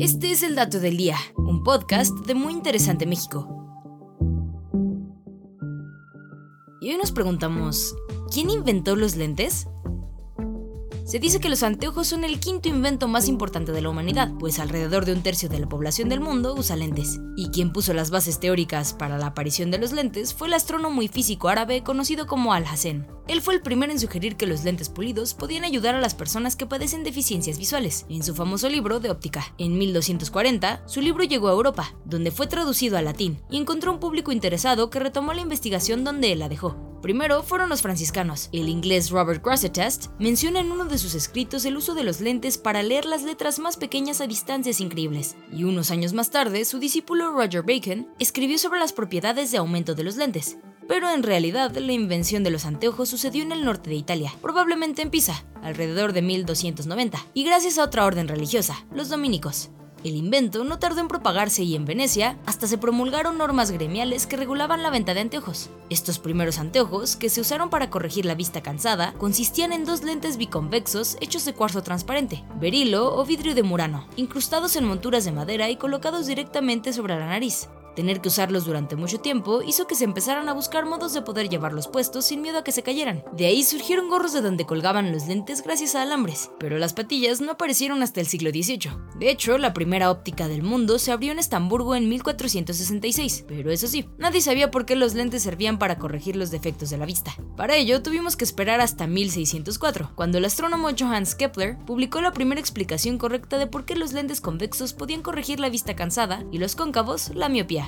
Este es el Dato del Día, un podcast de Muy Interesante México. Y hoy nos preguntamos, ¿quién inventó los lentes? Se dice que los anteojos son el quinto invento más importante de la humanidad, pues alrededor de un tercio de la población del mundo usa lentes. Y quien puso las bases teóricas para la aparición de los lentes fue el astrónomo y físico árabe conocido como Al-Hassen. Él fue el primero en sugerir que los lentes pulidos podían ayudar a las personas que padecen deficiencias visuales, en su famoso libro de óptica. En 1240, su libro llegó a Europa, donde fue traducido al latín, y encontró un público interesado que retomó la investigación donde él la dejó. Primero fueron los franciscanos. El inglés Robert Grosseteste menciona en uno de sus escritos el uso de los lentes para leer las letras más pequeñas a distancias increíbles. Y unos años más tarde, su discípulo Roger Bacon escribió sobre las propiedades de aumento de los lentes. Pero en realidad, la invención de los anteojos sucedió en el norte de Italia, probablemente en Pisa, alrededor de 1290, y gracias a otra orden religiosa, los dominicos. El invento no tardó en propagarse y en Venecia hasta se promulgaron normas gremiales que regulaban la venta de anteojos. Estos primeros anteojos, que se usaron para corregir la vista cansada, consistían en dos lentes biconvexos hechos de cuarzo transparente, berilo o vidrio de murano, incrustados en monturas de madera y colocados directamente sobre la nariz. Tener que usarlos durante mucho tiempo hizo que se empezaran a buscar modos de poder llevarlos puestos sin miedo a que se cayeran. De ahí surgieron gorros de donde colgaban los lentes gracias a alambres, pero las patillas no aparecieron hasta el siglo XVIII. De hecho, la primera óptica del mundo se abrió en Estamburgo en 1466, pero eso sí, nadie sabía por qué los lentes servían para corregir los defectos de la vista. Para ello, tuvimos que esperar hasta 1604, cuando el astrónomo Johannes Kepler publicó la primera explicación correcta de por qué los lentes convexos podían corregir la vista cansada y los cóncavos la miopía.